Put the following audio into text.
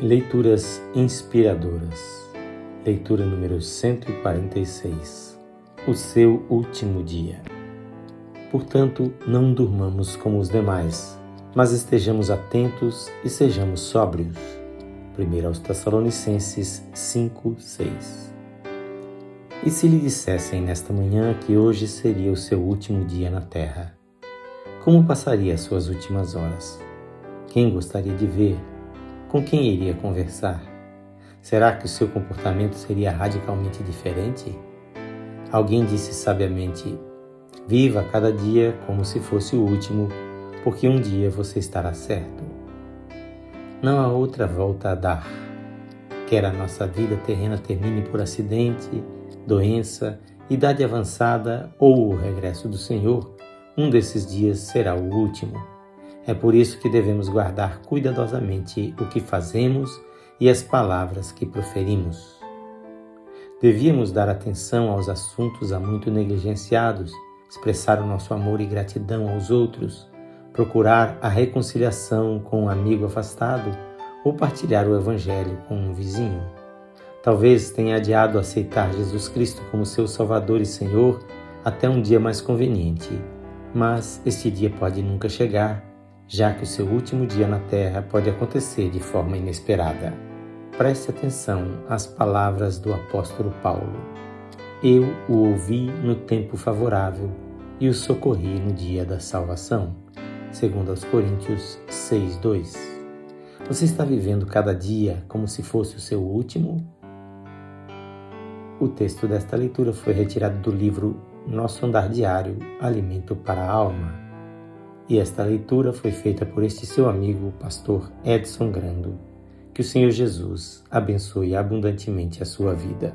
Leituras inspiradoras. Leitura número 146. O seu último dia. Portanto, não durmamos como os demais, mas estejamos atentos e sejamos sóbrios. 1 aos Tessalonicenses 5, 6. E se lhe dissessem nesta manhã que hoje seria o seu último dia na terra? Como passaria as suas últimas horas? Quem gostaria de ver com quem iria conversar? Será que o seu comportamento seria radicalmente diferente? Alguém disse sabiamente: Viva cada dia como se fosse o último, porque um dia você estará certo. Não há outra volta a dar. Quer a nossa vida terrena termine por acidente, doença, idade avançada ou o regresso do Senhor, um desses dias será o último. É por isso que devemos guardar cuidadosamente o que fazemos e as palavras que proferimos. Devíamos dar atenção aos assuntos há muito negligenciados, expressar o nosso amor e gratidão aos outros, procurar a reconciliação com um amigo afastado ou partilhar o Evangelho com um vizinho. Talvez tenha adiado aceitar Jesus Cristo como seu Salvador e Senhor até um dia mais conveniente, mas este dia pode nunca chegar já que o seu último dia na terra pode acontecer de forma inesperada. Preste atenção às palavras do apóstolo Paulo. Eu o ouvi no tempo favorável e o socorri no dia da salvação. Segundo aos Coríntios 6:2. Você está vivendo cada dia como se fosse o seu último? O texto desta leitura foi retirado do livro Nosso Andar Diário, Alimento para a Alma e esta leitura foi feita por este seu amigo, o pastor Edson Grando. Que o Senhor Jesus abençoe abundantemente a sua vida.